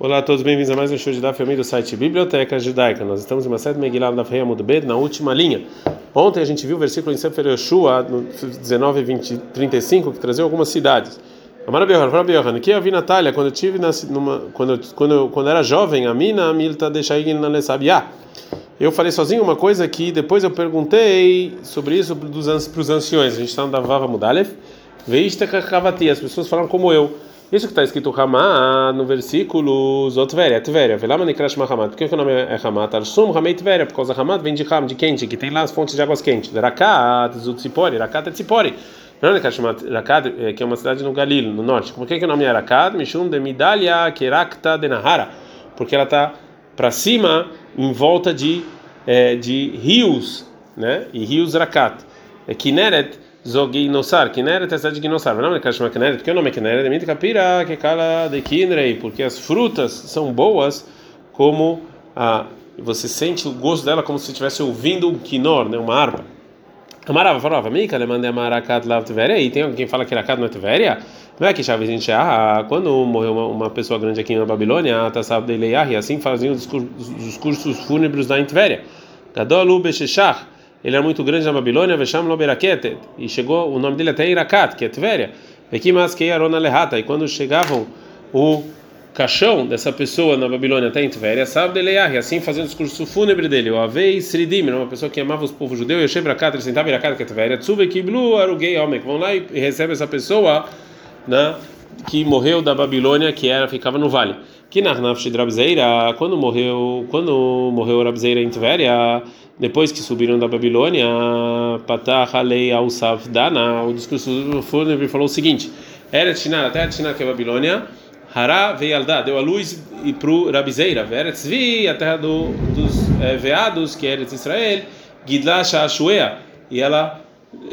Olá a todos, bem-vindos a mais um show de Daf do site Biblioteca Judaica. Nós estamos em uma série Megillah da Feia Mudbed, na última linha. Ontem a gente viu o versículo em Sefer Yeshua, no 19 20, 35, que trazia algumas cidades. Amara que eu vi Natália quando eu tive numa, quando quando quando era jovem, a mina milta deixaigin na lesabiá. Eu falei sozinho uma coisa que depois eu perguntei sobre isso para os anciões. A gente está no Davava Mudalev. Veista Kakavati, as pessoas falam como eu. Isso que está escrito Hamá no versículo Zotveria, Tveria. Velama Nikrash Mahamat. Por que o nome é Hamat? Arsum Hamei Tveria, por causa Hamat vem de Ham, de quente, que tem lá as fontes de águas quentes. Rakat, Zutzipori, Rakat é Tzipori. Não é Rakat, que é uma cidade no Galil, no norte. Por que, que o nome é Rakat? Mishum de Midalia Kerakta de Nahara. Porque ela está para cima, em volta de, é, de rios, né? E rios Rakat. É Kineret Zoginosar, Kineret é de Ginosar. Não é chama Kineret, porque o nome é Kineret, é Kapira, que cala de Kinrei, porque as frutas são boas como a você sente o gosto dela como se estivesse ouvindo um quinor, né, uma harpa. Amarava falava, Mika, mandei amarakat lá Tveria, e tem alguém que fala que Rakat não é Tveria? Não é que chave gente, ah, quando morreu uma, uma, pessoa grande aqui na Babilônia, tá sabe de e assim faziam os discursos fúnebres da Tveria. Gadolu Beshechach, ele era muito grande na Babilônia, Vesham Loberaketet, e chegou o nome dele até Irakat, que é Tveria. Vekimas Arona Lehata, e quando chegavam o caixão dessa pessoa na Babilônia até em Tveria, sabe de Leah, assim fazendo o discurso fúnebre dele, o Avei Sridim, uma pessoa que amava os povos judeus, Yoshev Rakat, ele sentava Irakat, que é Tveria, Tsuve Kiblu Arugei Homem, vão lá e recebe essa pessoa né, que morreu da Babilônia, que era ficava no vale. Que Narnaf Shidrabzeira, quando morreu, quando morreu Rabzeira em Tveria, depois que subiram da Babilônia, Patah Alei al Dana, o discurso fúnebre falou o seguinte: Eretz Shinar, até Eretz Shinar, que é Babilônia, Hará Veialdá, deu a luz e para o Rabizeira, Eretz Vi, a terra do, dos é, veados, que é Eretz Israel, Gidla Shashuea, e ela,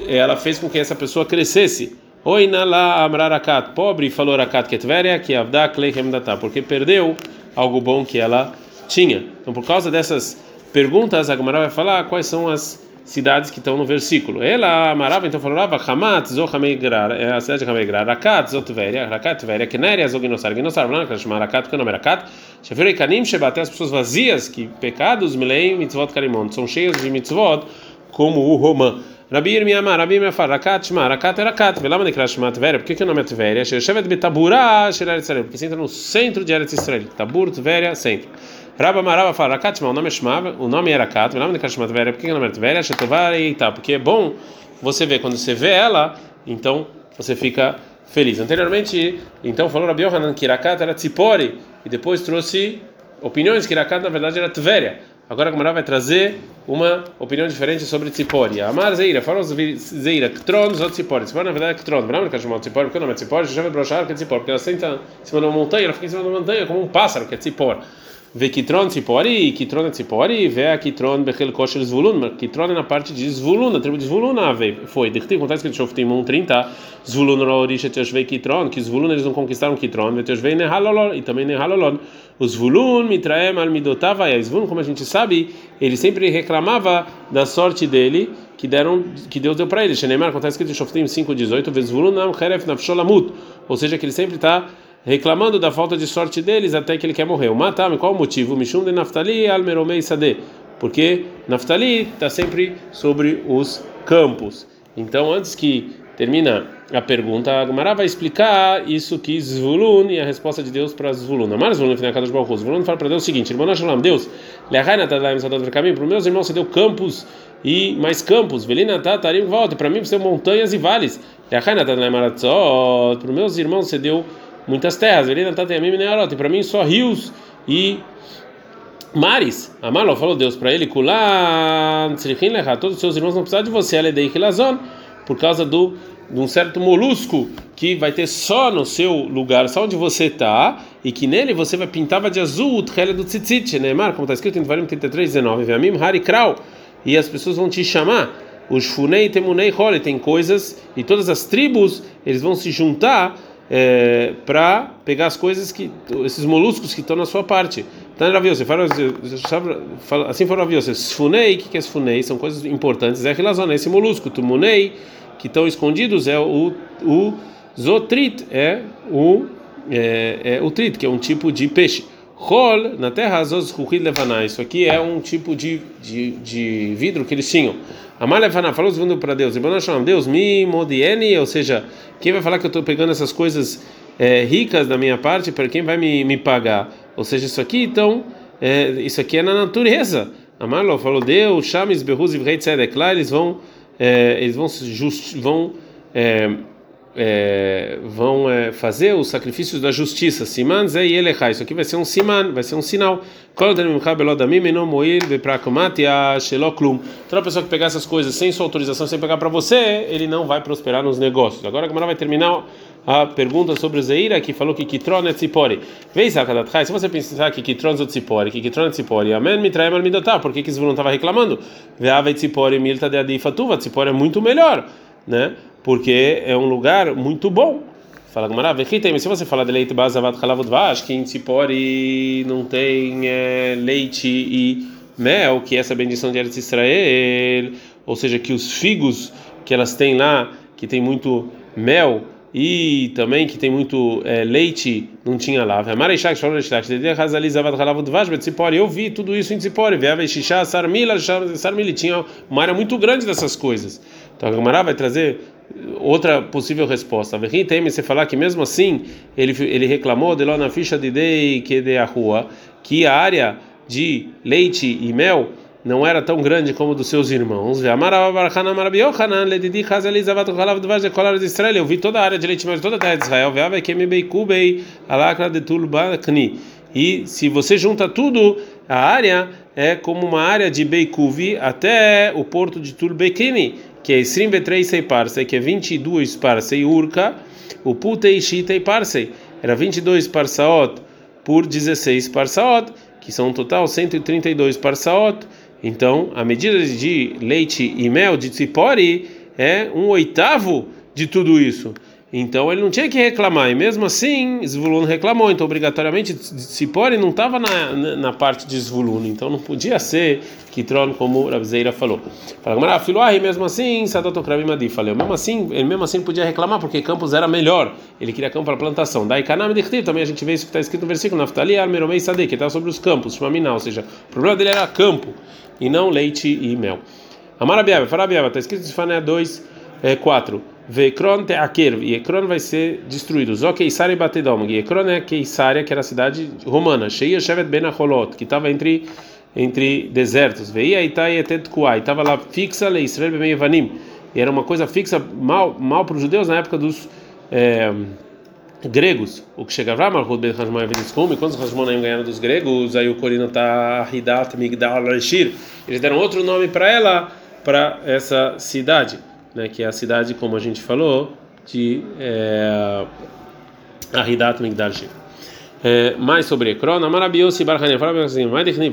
ela fez com que essa pessoa crescesse. Oi Nala Amrarakat, pobre falou Rakat Ketveria, que Avda Kleihem Datá, porque perdeu algo bom que ela tinha. Então, por causa dessas perguntas, a Gemara vai falar quais são as cidades que estão no versículo. Ela amarava, então falava, Hamat, Zohamegrar, é a cidade de Hamegrar, Rakat, Zotveria, Rakat, Tveria, Keneria, Zognosar, Gnosar, Blanca, chamar Rakat, que o nome é Rakat, Shefirei Kanim, Shebate, as pessoas vazias, que pecados, Milei, Mitzvot Karimon, são cheias de Mitzvot, como o Romã. Rabi Irmiyama, Rabi Irmiyama fala, Rakat, Shema, Rakat Rakat, Velama Nekra Shema Tveria, por que, que o nome é Tveria? Shevet Betabura, Sherer Israel, porque você entra no centro de Eretz Israel, Tabur, Tveria, centro. Rabba Marava fala, Rakat o nome é Shema, o nome é Rakat, o nome de Kashmat Vera, por que o nome é Tveria? Shetovar porque é bom você ver, quando você vê ela, então você fica feliz. Anteriormente, então falou Rabi Yohanan que Rakat era Tzipori, e depois trouxe opiniões que Rakat na verdade era Tveria. Agora a Gamara vai trazer uma opinião diferente sobre Tzipori. Amar Zeira, falou Zeira, Ktron, Zot Tzipori. Tzipori na verdade é Ktron. É que chamar Tzipori, porque o nome é Tzipori, já vai brochar que é Tzipori, porque ela senta em cima de uma montanha, ela fica em cima de uma montanha como um pássaro, que é Tzipor. Vê Kitron Tzipori, Kitron Tzipori, vê a Kitron Bechel Kosher Zvulun, Kitron é na parte de Zvulun, na tribo de Zvulun, foi. Dechti, acontece que Shoftim 130, Zvulun Rorisha Teushvei Kitron, que Zvulun eles não conquistaram Kitron, Teushvei Nehalolon, e também Nehalolon. Os Zvulun, Mitraem, Almidotava, e Zvulun, como a gente sabe, ele sempre reclamava da sorte dele, que deram que Deus deu para ele. Shenemar, acontece que Shoftim 5:18, Vezvulun Nam Kheref Nafsholamut, ou seja, que ele sempre está reclamando da falta de sorte deles até que ele quer morrer. O Matam, qual o motivo? Mishum de Naftali Almeromei Sade. Porque Naftali está sempre sobre os campos. Então, antes que termina a pergunta, a Gemara vai explicar isso que Zvulun e a resposta de Deus para Zvulun. Amar Zvulun, final de Baruch Zvulun fala para Deus o seguinte: Irmão Shalom, Deus, para os meus irmãos você deu campos e mais campos, volta, para mim você deu montanhas e vales. Para os meus irmãos você deu muitas terras. E para mim só rios e mares. Amalo falou Deus para ele: todos os seus irmãos não precisam de você, por causa do de um certo molusco que vai ter só no seu lugar, só onde você está, e que nele você vai pintar de azul o trela do tzitzit, né? Como está escrito em Devarim 33, 19, Vamim Hari Krau, e as pessoas vão te chamar, os Funei Temunei Hole, tem coisas, e todas as tribos, eles vão se juntar é, para pegar as coisas que esses moluscos que estão na sua parte. Então, Ravi, você fala, assim for Ravi, Sfunei, o que é Sfunei? São coisas importantes. É a relação, esse molusco, Tumunei, que estão escondidos, é o, o Zotrit, é o, é, é o trit, que é um tipo de peixe. Rol, na terra azos. Isso aqui é um tipo de, de, de vidro que eles tinham. Amar levaná, falou segundo para Deus. Deus me modiene, ou seja, quem vai falar que eu estou pegando essas coisas é, ricas da minha parte, para quem vai me, me pagar? Ou seja, isso aqui, então, é, isso aqui é na natureza. Amarlo falou Deus, chames berruz e. Lá eles vão, é, eles vão, just, vão é, vão é, fazer os sacrifícios da justiça. Siman zei elechai. Isso aqui vai ser um siman, vai ser um sinal. Toda pessoa que pegar essas coisas sem sua autorização, sem pegar para você, ele não vai prosperar nos negócios. Agora a Gamara vai terminar a pergunta sobre o Zeira, que falou que Kitron é Tzipori. Vem, Se você pensar que Kitron é Tzipori, que Kitron é Tzipori, Amen, me trai mal Por que que Zvulun estava reclamando? Veava Tzipori, Milta de Adifatuva. Tzipori é muito melhor, né? porque é um lugar muito bom. Fala Gamara, se você falar de leite basavat halavudvash, que em Tzipori não tem é, leite e mel, que é essa bendição de Eretz Israel, ou seja, que os figos que elas têm lá, que tem muito mel e também que tem muito é, leite, não tinha lá. Eu vi tudo isso em Tzipori, tinha uma área muito grande dessas coisas. Então a Gamara vai trazer outra possível resposta. Tem você falar que mesmo assim ele ele reclamou de lá na ficha de dei que de a rua que a área de leite e mel não era tão grande como dos seus irmãos. Eu vi toda a área de leite e mel de toda a terra de Israel. E se você junta tudo, a área é como uma área de Beikuvi até o porto de Tulbekini que é Isrim Betrei Parsei, que é 22 Parsei Urka, o Putei Shitei Parsei, era 22 Parsaot por 16 Parsaot, que são um total 132 Parsaot. Então, a medida de leite e mel de Tzipori é um oitavo de tudo isso. Então ele não tinha que reclamar, e mesmo assim Zvulun reclamou, então obrigatoriamente Tzipori não estava na, na, parte de Zvulun, então não podia ser Kitron como Rabzeira falou. Fala, ah, mesmo assim, Sadotokrabim Adi falou, mesmo assim, ele mesmo assim podia reclamar porque Campos era melhor, ele queria campo para plantação. Daí Kanam também a gente vê isso que está escrito no versículo, Naftali Almeromei Sadeh, que está sobre os campos, Shmamina, ou seja, o problema dele era campo e não leite e mel. Amarabiaba, Farabiaba, está escrito em Fané 2, é, 4. Vekron teaker, e Ekron vai ser destruído. Zó Keisar e Batedom. E Ekron é Keisaria, que era a cidade romana. Sheia Shevet Ben Acholot, que estava entre entre desertos. Veia Itai Etet Kuai, estava lá fixa le Israel Ben Evanim. E era uma coisa fixa mal mal para os judeus na época dos é, gregos. O que chegava Malchut Ben Hashmon Veniskum, e quando os Hashmonaim ganharam dos gregos, aí o Corino tá Hidat Migdal Rashir. Eles deram outro nome para ela, para essa cidade né, que é a cidade, como a gente falou, de é, Migdash. É, mais sobre Ekron, Amarabiose Barhanem, fala assim,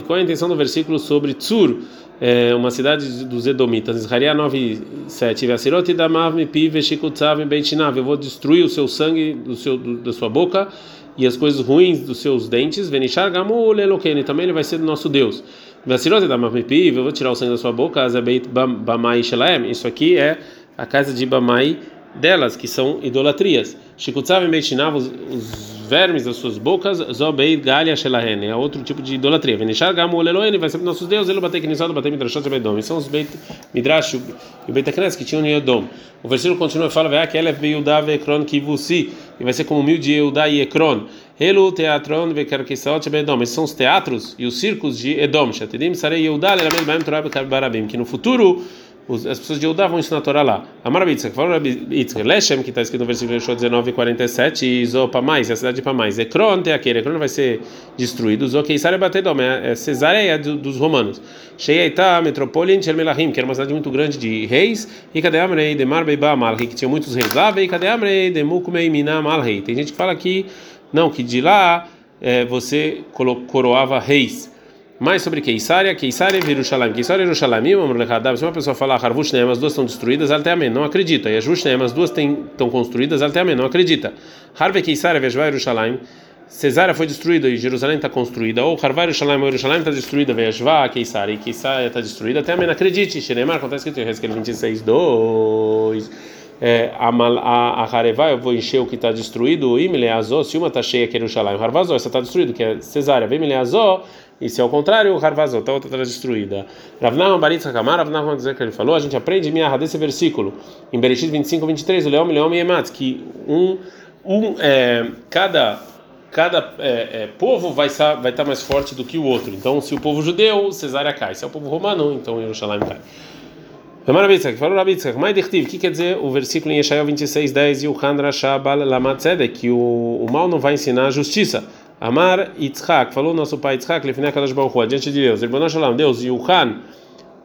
qual é a intenção do versículo sobre Tzur, é, uma cidade dos Edomitas, Israel 9:7, Vasirot damav mipi veshikutzav beitinav, eu vou destruir o seu sangue do seu do, da sua boca e as coisas ruins dos seus dentes, venishar gamu lelokeni, também ele vai ser do nosso Deus. Vasirot damav mipi, eu vou tirar o sangue da sua boca, azabeit bamai shelaem, isso aqui é a casa de Bamai delas, que são idolatrias. Shikutzav Meitinav, os vermes das suas bocas, Zobei Galia Shelahen, é outro tipo de idolatria. Venishar Gamu Oleloen, vai ser nossos deuses, ele bater Knisod, bater Midrashot Bedom. São os Beit Midrash e Beit que tinham Yedom. O versículo continua e fala: que Elef Beyuda Vekron Kivusi, e vai ser como mil de Eudá e Ekron. Elu Teatron Vekarkisot Bedom. Esses são os teatros e os circos de Edom. Shatidim Sarei Eudá, Lelamed Baem Torah que no futuro as pessoas de Judá vão ensinar a Torá lá. Amar Bitzak, falou Bitzak, Leshem, que está escrito no versículo 19 e 47, e Zopamais, a cidade de Pamais. Ekron, Teaquer, Ekron vai ser destruído. Zokeisar é Batedom, é Cesareia dos romanos. Sheyaita, Metropole, Melahim, que era uma cidade muito grande de reis, e Kadeamrei, de Marbeiba, Malrei, que tinha muitos reis lá, e Kadeamrei, de Mukumei, Miná, Malrei. Tem gente que fala que, não, que de lá é, você coroava reis. Mais sobre Keisaria, Keisaria e Jerusalém. Keisaria e Jerusalém, se uma pessoa falar Harvush as duas estão destruídas, Alteamen, não acredita. E Ajush as duas estão construídas, Alteamen, não acredita. Harve Keisaria, Vejvá Jerusalém. Cesária foi destruída e Jerusalém está construída, ou Harvar Jerusalém, ou Jerusalém está destruída, Vejvá, Keisaria, e Keisaria está destruída, até Amém, acredite. Xeremar, acontece que tem Hezkel 26, 2. é, a Harevá, eu vou encher o que está destruído, Imile Azó, se uma está cheia que é Yerushalayim, Harvazó, essa está destruído, que é Cesária, Vimile Azó, e se ao contrário, o Harvazó, então a outra está destruída. Ravnahman Baritz Hakamar, Ravnahman dizer que ele falou, a gente aprende minha desse versículo, em Bereshit 25, 23, o Leão, Leão e Ematz, que um, um é, cada cada é, é, povo vai estar vai tá mais forte do que o outro. Então, se o povo judeu, Cesária cai. Se é o povo romano, então Jerusalém cai. Rabitzak, falou mais o que quer dizer o versículo em Yeshayahu 26, 10, e o Handra Shabal Lamatzedek, que o, o mal não vai ensinar a justiça. Amar Yitzhak, falou nosso pai Yitzhak, Lefnei Kadosh Baruch diante de Deus, Irboná Shalom, Deus, Yuhan,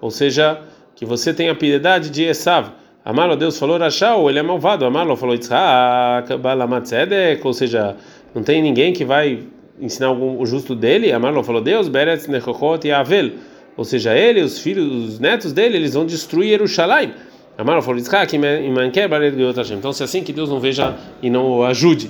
ou seja, que você tenha piedade de Esav. Amar, Deus falou Rashau, ele é malvado. Amar, falou Yitzhak, Balamatzedek, ou seja, não tem ninguém que vai ensinar algum, o justo dele. Amar, falou Deus, Beretz Nechochot e Avel ou seja, ele, os filhos, os netos dele, eles vão destruir Jerusalém. Amaro falou Então, se é assim que Deus não veja e não o ajude.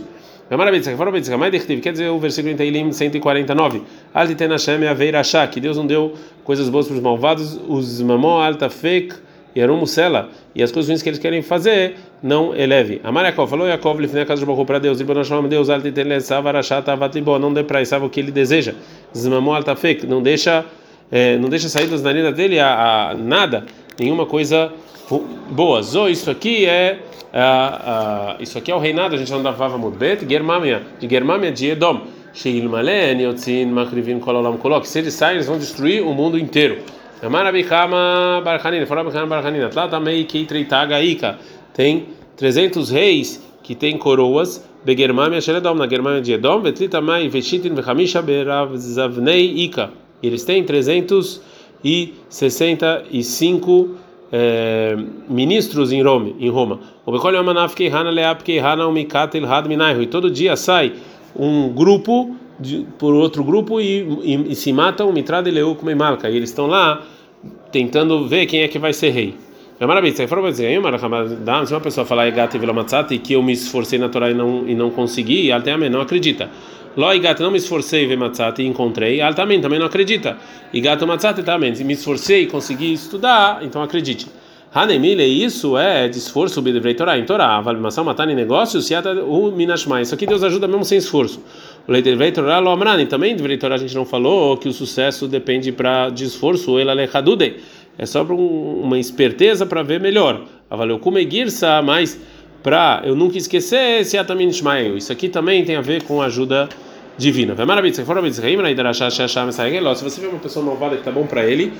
Quer dizer o versículo em Teilim 149. Altiten Hashem Aveir que Deus não deu coisas boas para os malvados, os mamó alta fake e Arum Sela, e as coisas ruins que eles querem fazer, não eleve. Amar Yaakov, falou Yaakov, lifnei a casa de Baruch para Deus, Ibn Shalom, Deus, altiten lesav arashat avatlibo, não dê para Isav o que ele deseja. Zmamó alta fake, não deixa é, não deixa sair das narinas dele a, a, nada, nenhuma coisa boa. Zo, isso aqui é a, a, isso aqui é o reinado, a gente não dava mudbet, Germamia, de Germamia de Edom. Sheilmalen, Yotzin, Makrivin, Kololam, Kolok. Se eles saem, eles vão destruir o mundo inteiro. Amarabikama Barhanina, Farabikama Barhanina, Tlatamei Keitreitaga Ika. Tem 300 reis que têm coroas. Begermamia Sheledom, na Germamia de Edom, Vetlitamai Veshitin Vechamisha Beravzavnei Ika eles têm 365 é, ministros em Roma. Em Roma. E todo dia sai um grupo de, por outro grupo e, e, e se matam mitrada e como malca. E eles estão lá tentando ver quem é que vai ser rei. É maravilhoso. Se uma pessoa falar que eu me esforcei na Torá e não, e não consegui, até não acredita. E gato não me esforcei ver matzat e encontrei. Ela também, também não acredita. E gato matzat também. Me esforcei e consegui estudar, então acredite. Hanemile, isso é de esforço, Bidevrei Torá, em Torá, valimação, matar em negócios, Siata, o Minashmai. Isso aqui Deus ajuda mesmo sem esforço. O Leitevrei Torá, lo Amrani, também Devrei Torá a gente não falou que o sucesso depende pra, de esforço, ele alechadudei. É só para um, uma esperteza para ver melhor. Avaleu como girsa, mas para eu nunca esquecer, Siata Minashmai. Isso aqui também tem a ver com ajuda divina. Se você vê uma pessoa malvada que está bom para ele,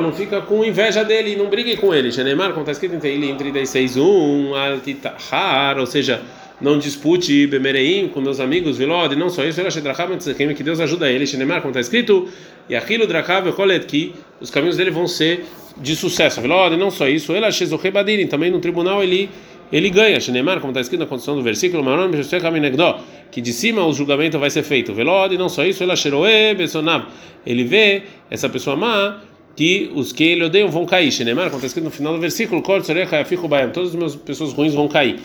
não fica com inveja dele, não brigue com ele. Shenemar, como está escrito em Teilim 36.1, ou seja, não dispute Bemereim com meus amigos, Vilod, não só isso, que Deus ajuda ele. Shenemar, como está escrito, e aquilo Drakav que os caminhos dele vão ser de sucesso. Vilod, não só isso, ele também no tribunal ele ele ganha, Shenemar, como está escrito na condição do versículo, que de cima o julgamento vai ser feito. Velod, e não só isso, ele vê essa pessoa má que os que ele odeiam vão cair. Shenemar, como está escrito no final do versículo, todas as pessoas ruins vão cair.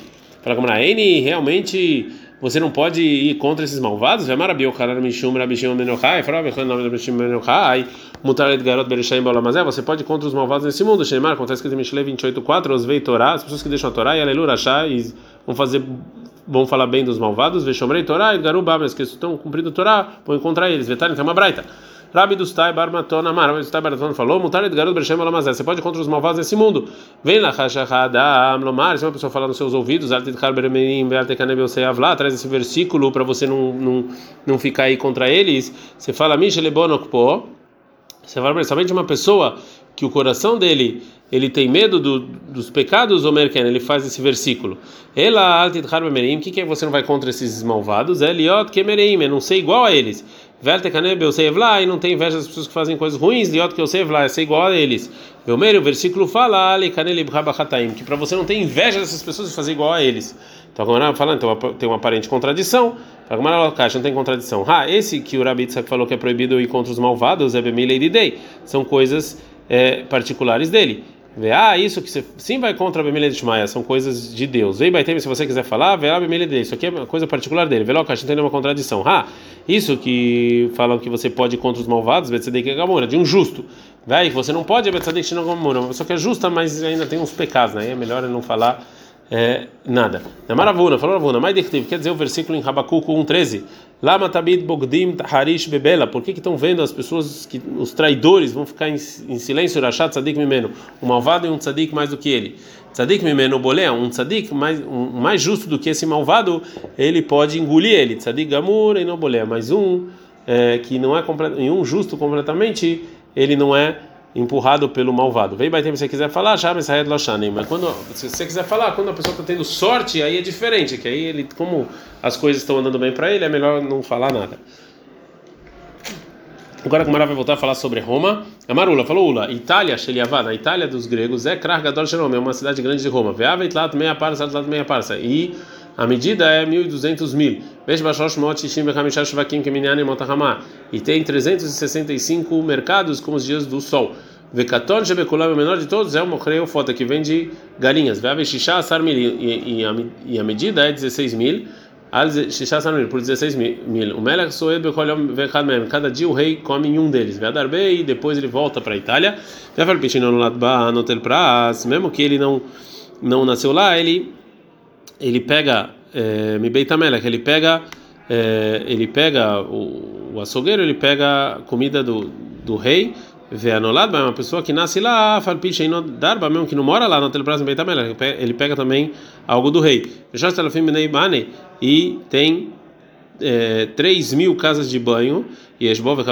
Fala como N realmente você não pode ir contra esses malvados? Você pode ir contra os malvados nesse mundo. Shenemar, como está escrito em Mishle 28.4, os vei as pessoas que deixam a Torá e aleluia, e vão fazer vão falar bem dos malvados, Veshomrei Torá e Garubá, mas que estão cumprindo a Torá, vão encontrar eles. Vetarem tem uma braita. Rabi dos Tai Barmatona Amar, Rabi dos Tai Barmatona falou: Mutar de garoto Bershem Alamazé, você pode contra os malvados nesse mundo. Vem lá, Hashahada Amlomar, se uma pessoa falar nos seus ouvidos, Artit Karberemenim, Beartekanebel Seavla, traz esse versículo para você não, não, não ficar aí contra eles. Você fala, Michelebonokpo, você fala somente uma pessoa que o coração dele ele tem medo do, dos pecados, Omerken, ele faz esse versículo. Ela altit harbemerim, o que é você não vai contra esses malvados? Eliot kemerim, é não ser igual a eles. Velte kanebe eu sei e não tem inveja das pessoas que fazem coisas ruins, liot que eu sei é ser igual a eles. Belmeiro, o versículo fala, que para você não ter inveja dessas pessoas e fazer igual a eles. Então, eu falando, então tem uma aparente contradição. Como ela caixa não tem contradição. Ah, esse que o Rabi falou que é proibido ir contra os malvados, é bemilei dei, são coisas é, particulares dele. Ah, isso que você sim vai contra a Bemilha de Shmaia, são coisas de Deus. Ei, Baitem, se você quiser falar, vê a Bemilha dele, isso aqui é uma coisa particular dele. Lá, não tem nenhuma contradição. Ah, isso que falam que você pode ir contra os malvados, Betzedek Gamora, de um justo. Vai, você não pode Betzadik Shinogomura, uma pessoa que é justa, mas ainda tem uns pecados, né? É melhor não falar é, nada. Na Maravuna, falou mais dictivo, quer dizer o versículo em Habacuco 1,13. Lama tabid bogdim harish bebela. Por que estão vendo as pessoas, que os traidores vão ficar em, em silêncio, rachat tzadik mimeno? Um malvado e um tzadik mais do que ele. Tzadik mimeno bolea, um tzadik mais, um, mais justo do que esse malvado, ele pode engolir ele. Tzadik gamur e não bolea. Mas um é, que não é completo, um justo completamente, ele não é empurrado pelo malvado. Vem bater se você quiser falar, já mas mas quando se você quiser falar, quando a pessoa está tendo sorte, aí é diferente, que aí ele como as coisas estão andando bem para ele, é melhor não falar nada. Agora a Mara vai voltar a falar sobre Roma. A Marula falou Ula, Itália, Sheliavá, na Itália dos gregos, é Krargador Shalom, é uma cidade grande de Roma. Veava Itlat meia parsa, Itlat meia parsa. E a medida é 1.200 mil. E tem 365 mercados como os dias do sol. Vecaton Shebekulam, o menor de todos, é o Mochreu Fota, que vende galinhas. Veave Shisha Asar. E a medida é 16 mil. Shisha Asar mil, por 16 mil. O Melech Soed Bekolam Vechad Mem. Cada dia o rei come em um deles. Veadarbe e depois ele volta para a Itália. Veavar Pichino no Latba, no Telpras. Mesmo que ele não, não nasceu lá, ele ele pega é, Mibeitamela, ele pega é, ele pega o, o açougueiro, ele pega a comida do, do rei, vê anulado, é uma pessoa que nasce lá, falpicha e darba, mesmo que não mora lá no Telprazo Beitamela, ele pega também algo do rei. E tem é, 3 mil casas de banho, e Esbov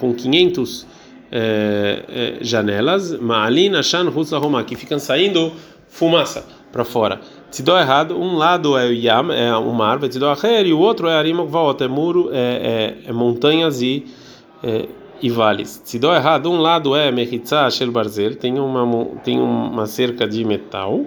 com 500 é, é, janelas, Ma'alina Shan Roma, que ficam saindo fumaça para fora. Se dá errado, um lado é o Yam, é o mar, dá e o outro é Arima Gvaot, é muro, é, é, é montanhas e, é, e vales. Dá errado, um lado é Mechitza Shel tem uma, tem uma cerca de metal.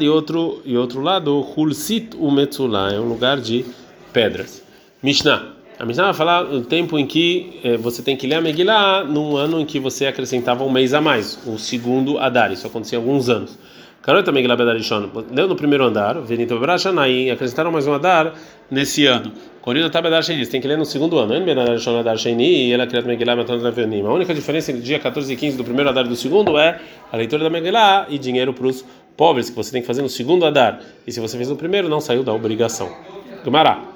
E outro, e outro lado, Hulsit Umetzula, é um lugar de pedras. Mishnah. A Mishnah vai falar o tempo em que eh, você tem que ler a Megillah num ano em que você acrescentava um mês a mais, o segundo Adar. Isso acontecia há alguns anos. Carota Megillah Bedarishon, leu no primeiro andar, Venito Brashanai, acrescentaram mais um Adar nesse ano. Corina Tabedar Sheni, tem que ler no segundo ano. Ele Bedarishon Adar Sheni e ela criou Megillah Meton A única diferença entre dia 14 e 15 do primeiro Adar e do segundo é a leitura da Megillah e dinheiro para os pobres, que você tem que fazer no segundo Adar. E se você fez no primeiro, não saiu da obrigação. Gumará.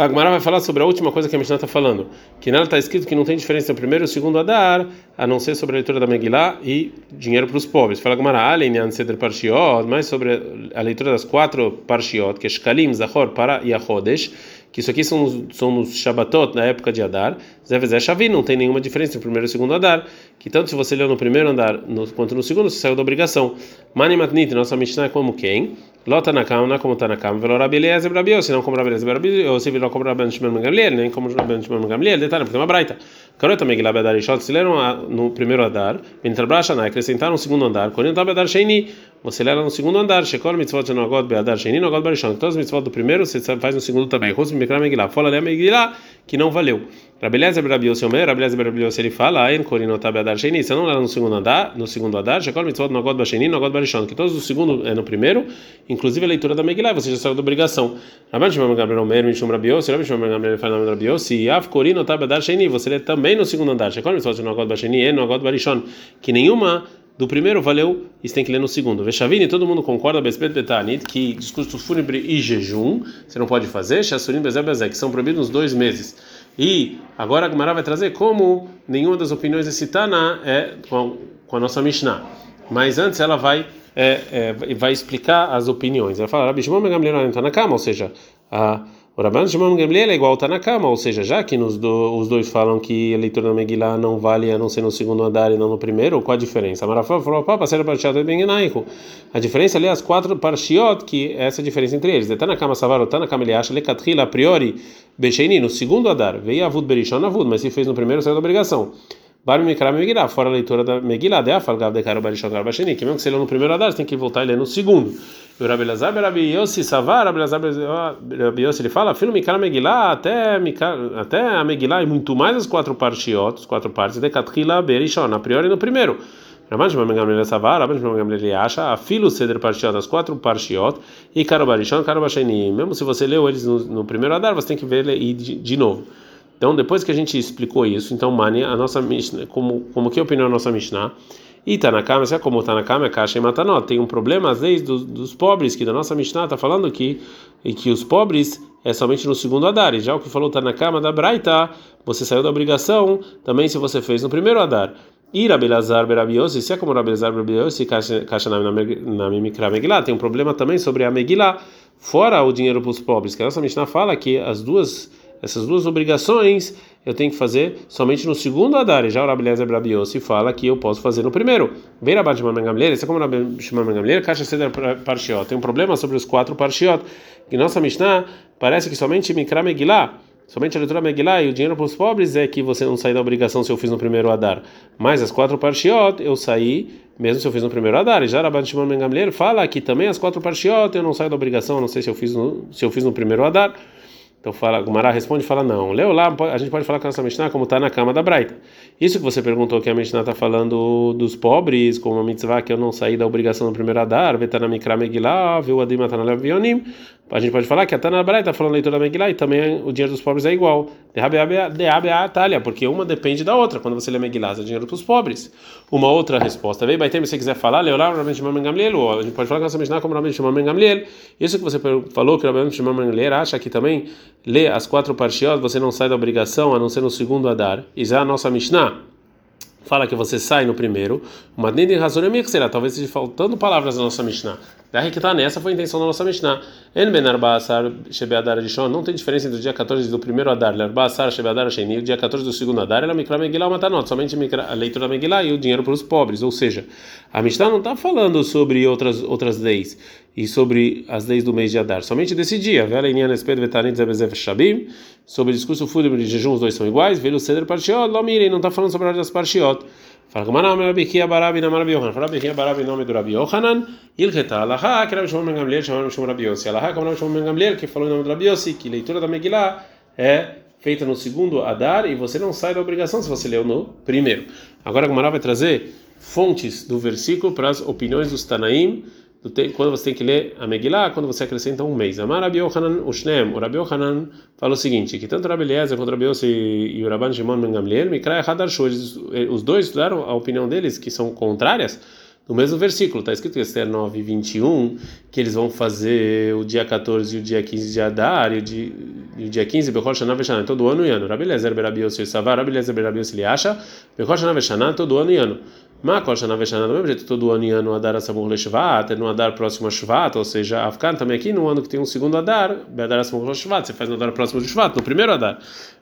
A Gemara vai falar sobre a última coisa que a Mishnah está falando, que nela está escrito que não tem diferença entre o primeiro e o segundo Adar, a não ser sobre a leitura da Megillah e dinheiro para os pobres. Fala a Gemara, além de Seder Parshiot, mais sobre a leitura das quatro Parshiot, que é Shkalim, Zahor, Para e Achodesh, que isso aqui são, são nos Shabbatot da época de Adar, Zevezé Shavi, não tem nenhuma diferença entre o primeiro e o segundo Adar, que tanto se você leu no primeiro andar no, quanto no segundo, você saiu da obrigação. Mani Matnit, nossa Mishnah é como quem? Lota na cama, é como está na cama, velo Rabi Eliezer Rabi Yossi, não como Rabi Eliezer Rabi Yossi, velo como Rabi Shimon Gamliel, nem como Rabi Shimon Gamliel, detalhe, porque tem uma braita. Carota Megillah Bedar Ishot, se leram no primeiro andar, Bentrabashana, acrescentaram no segundo andar, entra Bedar Sheini, você lera no segundo andar, Shekol Mitzvot Shenogod Bedar Sheini, Nogod Barishon, todos os mitzvot do primeiro você faz no segundo também, Rus Mikra Megillah, fala Lea Megillah, que não valeu. Rabeleza Berabios Omer, Rabeleza Berabios ele fala, Ain Korinotab Adar Sheni, você não lá no segundo andar, no segundo andar, Shekol Mitzvot Nogod Basheni, Nogod Barishon, que todos os segundo é no primeiro, inclusive a leitura da Megillah, você já saiu da obrigação. Rabban Shimon Gabriel Omer, Mishum Rabios, Rabban Shimon Gabriel fala nome Rabios, e Av Korinotab Adar Sheni, você lê também no segundo andar, Shekol Mitzvot Nogod Basheni, Nogod Barishon, que nenhuma do primeiro valeu, isso tem que ler no segundo. Vechavini, todo mundo concorda, Bespet Betanit, que discurso fúnebre e jejum, você não pode fazer, Shassurim Bezé Bezé, que são proibidos nos dois meses. E agora a Gemara vai trazer como nenhuma das opiniões desse Tana é com, a nossa Mishnah. Mas antes ela vai é, é, vai explicar as opiniões. Ela fala, Rabi Shimon Gamliel na cama, ou seja, a o Rabban Shimon Gamliel é igual está na cama, ou seja, já que nos do, os dois falam que a leitura da Megillah não vale a não ser no segundo andar e não no primeiro, qual a diferença? Marafá falou, pá, parceiro parchiot é bem A diferença ali é as quatro parshiot, que é essa diferença entre eles. Está na cama Savar, está na cama ele acha, lecatrila a priori, Becheini, no segundo andar, veio Avud Berishon Avud, mas se fez no primeiro, saiu da obrigação. Bar Mikra Megillah, fora a leitura da Megillah, de Afalgav de Karo Barishon Garbasheni, que mesmo que você lê no primeiro andar, você tem que voltar e ler no segundo. E o Rabi Lazar, Rabi Yossi, Savar, Rabi Lazar, Rabi Yossi, ele fala, filho Mikra Megillah, até, até a Megillah e muito mais as quatro partes, quatro partes, de Katrila Berishon, a priori no primeiro. Raman Shimon Gamliel Savar, Raman Shimon Gamliel acha, a filo ceder parshiot, as quatro parshiot, e Karo Barishon, Karo Basheni. Mesmo se você leu eles no, no primeiro andar, você tem que ver ele de, de novo. Então, depois que a gente explicou isso, então, Mani, a nossa Mishnah, como, como que é a opinião da nossa Mishnah? E Tanakama, se é como Tanakama, é caixa e matanó. Tem um problema, às vezes, dos, dos pobres, que da nossa Mishnah está falando que, e que os pobres é somente no segundo Adar. E já o que falou Tanakama da Braita, você saiu da obrigação também se você fez no primeiro Adar. E Rabelazar Berabiosi, se é como Rabelazar Berabiosi, caixa na Mimikra Megillah, tem um problema também sobre a Megillah, fora o dinheiro para os pobres, que a nossa Mishnah fala que as duas essas duas obrigações eu tenho que fazer somente no segundo Adar. E já o Rabeleza Brabiossi fala que eu posso fazer no primeiro. Bem Rabat Shimon Gamliel, esse é como Rabat Shimon Gamliel, Caixa Seder Parshiot. Tem um problema sobre os quatro Parshiot. Que nossa Mishnah parece que somente Mikra Megillah, somente a leitura Megillah e o dinheiro para os pobres é que você não sai da obrigação se eu fiz no primeiro Adar. Mas as quatro Parshiot eu saí mesmo se eu fiz no primeiro Adar. E já Rabat Shimon Gamliel fala que também as quatro Parshiot eu não saio da obrigação, não sei se eu fiz no, se eu fiz no primeiro Adar. Então fala, Gumará responde e fala não. Leu lá, a gente pode falar com a nossa Mishnah como está na cama da Braita. Isso que você perguntou que a Mishnah está falando dos pobres, como a mitzvah que eu não saí da obrigação no primeiro Adar, vetana mikra megillah, viu adim atana vionim. A gente pode falar que a Tana Braita está falando leitura da Megillah e também o dinheiro dos pobres é igual. De a talha, porque uma depende da outra. Quando você lê Megillah, é dinheiro para os pobres. Uma outra resposta. Vem, Baitem, se você quiser falar, leu lá, Rabbi Shimon Gamliel, a gente pode falar com a nossa Mishnah como Rabbi Shimon Gamliel. Isso que você falou que o Rabbi Shimon Gamliel acha que também lê as quatro parshiot, você não sai da obrigação, a não ser no segundo Adar. E já a nossa Mishnah fala que você sai no primeiro, uma nem razão é será, talvez esteja faltando palavras na nossa Mishnah. Daí que está nessa foi a intenção da nossa Mishnah. En ben arba'asar shebeadar rishon, não tem diferença entre o dia 14 do primeiro Adar, arba'asar shebeadar sheni, o dia 14 do segundo Adar, ela mikra megillah matanot, somente a leitura da Megillah e o dinheiro para os pobres, ou seja, a Mishnah não está falando sobre outras outras leis e sobre as leis do mês de Adar, somente desse dia. Sobre o discurso fúnebre de jejum, os dois são iguais. Velo ceder parchiot, lomire, não está falando sobre a das parchiot. Fala que Manam Rabi Kia Barabi Namar Rabi Yohanan. Rabi Kia Barabi nome do Rabi Yohanan. Ilcheta Alaha, que Rabi Shimon Ben Gamliel chamava Shimon Rabi Yossi. Alaha, como Rabi Shimon Ben Gamliel, que falou em nome do Rabi Yossi, que leitura da Megillah é feita no segundo Adar e você não sai da obrigação se você leu no primeiro. Agora a Gomara vai trazer fontes do versículo para as opiniões dos Tanaim quando você tem que ler a Megillah, quando você acrescenta um mês. Amar Rabi Yohanan Ushnem, o Rabi Yohanan fala o seguinte, que tanto Rabi Eliezer quanto Rabi Yossi e o Rabban Shimon Ben Gamliel, Mikra Hadarshu, os dois estudaram a opinião deles, que são contrárias, no mesmo versículo, está escrito em Esther 9, 21, que eles vão fazer o dia 14 e o dia 15 de Adar, e o dia, e o dia 15, Bechol Shana Veshanah, todo ano e ano. Rabi Eliezer, Rabi Yossi, Savar, Rabi Eliezer, Rabi Yossi, ele acha, Bechol Shana Veshanah, todo ano e ano. Makol Shana Veshana, do mesmo jeito, todo ano e ano Adar Asamur Leshvat, é no Adar próximo a Shvat, ou seja, Afkan também aqui no ano que tem um segundo Adar, Adar Asamur Leshvat, você faz no Adar próximo de Shvat, no primeiro Adar.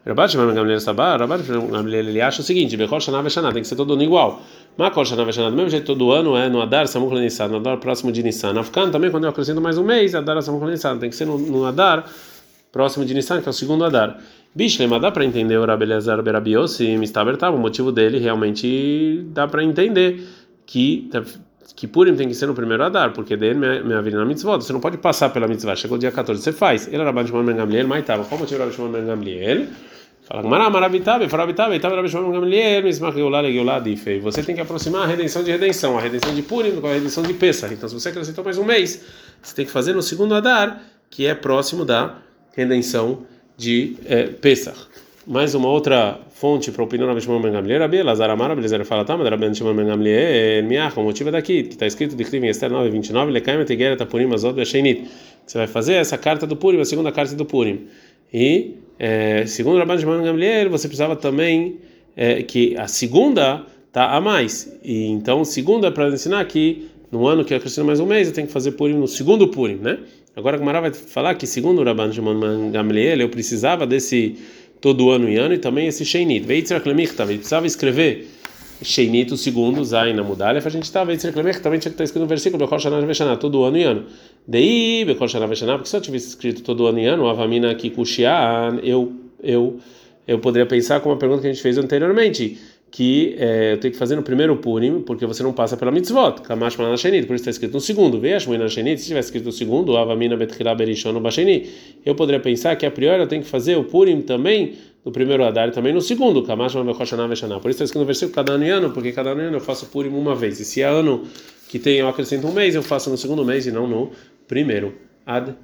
Rabat Shimon Gamliel Sabar, Rabat Shimon Gamliel ele acha o seguinte, Shana Veshana, tem que ser todo ano igual. Makol Shana Veshana, do mesmo jeito, todo ano é no Adar Samur Nissan, no Adar próximo de Nissan. Afkan também, quando eu acrescento mais um mês, Adar Samur Nissan, tem que ser no, no Adar próximo de Nissan, que é o segundo Adar. Bishlema, dá para entender o Rabelezar Berabiosi, Mistabertab, o motivo dele realmente dá para entender que que Purim tem que ser no primeiro Adar, porque dele minha vida na mitzvah, você não pode passar pela mitzvah, chegou o dia 14, você faz. Ele era Rabban Shimon Ben Gamliel, mas estava. Qual motivo Rabban Shimon Ben Gamliel? Fala, Mara, Maravitabe, Faravitabe, estava Rabban Shimon Ben Gamliel, Mismach Geulá, Legeulá, Difei. Você tem que aproximar a redenção de redenção, a redenção de Purim com a redenção de Pesach. Então, se você acrescentou mais um mês, você tem que fazer no segundo Adar, que é próximo da redenção de é, Pesach. Mais uma outra fonte para a opinião da Shimon Ben Gamliel, Rabi Lazar Amar, Belezer fala, tá, mas Rabi Shimon Ben Gamliel, Miach, o motivo é daqui, que está escrito de em Esther 9, 29, Lekaim Tapurim Azot Besheinit. Você vai fazer essa carta do Purim, a segunda carta do Purim. E, é, segundo Rabi Shimon Ben Gamliel, você precisava também é, que a segunda tá a mais. E então, segunda é para ensinar que no ano que acrescenta mais um mês, eu tenho que fazer Purim no segundo Purim, né? Agora a Gemara vai falar que segundo o Rabban Shimon Gamliel, eu precisava desse todo ano e ano e também esse Sheinit. Veitzrak Lemichtav, ele precisava escrever Sheinit, o segundo, Zain na Mudalef, a gente estava Veitzrak Lemichtav, também tinha que estar escrito no versículo Bechol Shana todo ano e ano. Daí, Bechol Shana porque se eu tivesse escrito todo ano e ano, Avamina Kikushian, eu, eu, eu poderia pensar com uma pergunta que a gente fez anteriormente que é, eu tenho que fazer no primeiro Purim, porque você não passa pela mitzvot, Kamash por isso está escrito no segundo, Vesh Manashenit, se tivesse escrito no segundo, Avamina Betchila Berishon Basheni, eu poderia pensar que a priori eu tenho que fazer o Purim também no primeiro Adar e também no segundo, Kamash Manashenit Veshaná, por isso está escrito no versículo cada ano e ano, porque cada ano e ano eu faço Purim uma vez, e se é ano que tem eu acrescento um mês, eu faço no segundo mês e não no primeiro. Ad.